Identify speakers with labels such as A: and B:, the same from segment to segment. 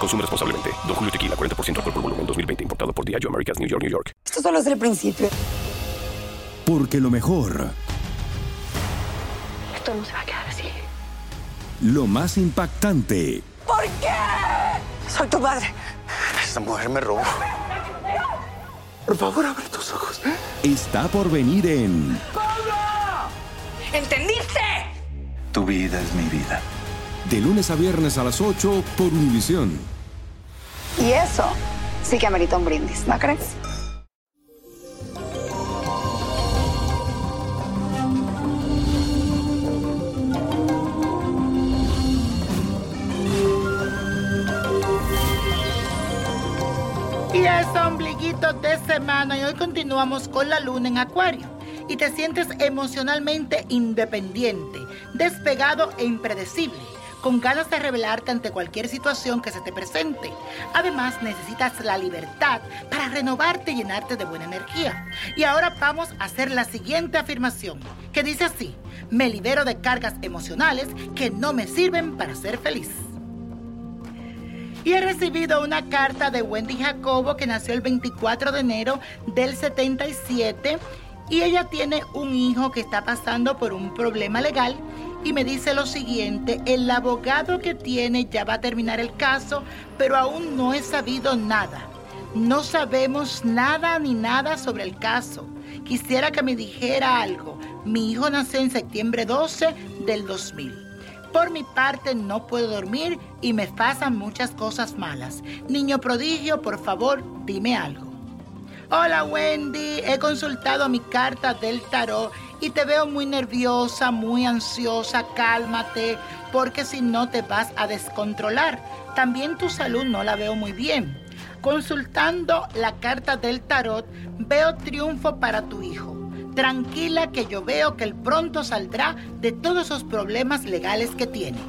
A: Consume responsablemente. Don Julio Tequila, 40% alcohol por volumen, 2020. Importado por Diageo Americas, New York, New York.
B: Esto solo es el principio.
C: Porque lo mejor,
B: Esto no se va a quedar así.
C: lo más impactante,
B: ¿Por qué? Soy tu madre.
D: Esta mujer me robó. Por favor, abre tus ojos.
C: está por venir en
B: ¿Entendiste?
D: Tu vida es mi vida.
C: De lunes a viernes a las 8 por Univisión.
B: Y eso sí que amerita un brindis, ¿no crees?
E: Y es ombliguito de semana y hoy continuamos con la luna en acuario. Y te sientes emocionalmente independiente, despegado e impredecible, con ganas de revelarte ante cualquier situación que se te presente. Además, necesitas la libertad para renovarte y llenarte de buena energía. Y ahora vamos a hacer la siguiente afirmación, que dice así, me libero de cargas emocionales que no me sirven para ser feliz. Y he recibido una carta de Wendy Jacobo que nació el 24 de enero del 77 y ella tiene un hijo que está pasando por un problema legal y me dice lo siguiente, el abogado que tiene ya va a terminar el caso, pero aún no he sabido nada. No sabemos nada ni nada sobre el caso. Quisiera que me dijera algo. Mi hijo nació en septiembre 12 del 2000. Por mi parte no puedo dormir y me pasan muchas cosas malas. Niño prodigio, por favor, dime algo. Hola Wendy, he consultado mi carta del tarot y te veo muy nerviosa, muy ansiosa, cálmate, porque si no te vas a descontrolar. También tu salud no la veo muy bien. Consultando la carta del tarot, veo triunfo para tu hijo. Tranquila que yo veo que él pronto saldrá de todos esos problemas legales que tiene.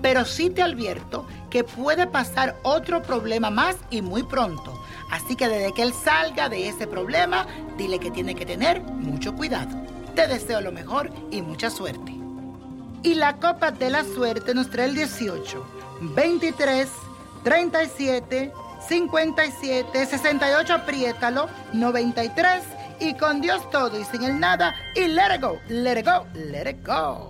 E: Pero sí te advierto que puede pasar otro problema más y muy pronto. Así que desde que él salga de ese problema, dile que tiene que tener mucho cuidado. Te deseo lo mejor y mucha suerte. Y la copa de la suerte nos trae el 18, 23, 37, 57, 68, apriétalo, 93 y con Dios todo y sin el nada y let it go, let it go, let it go.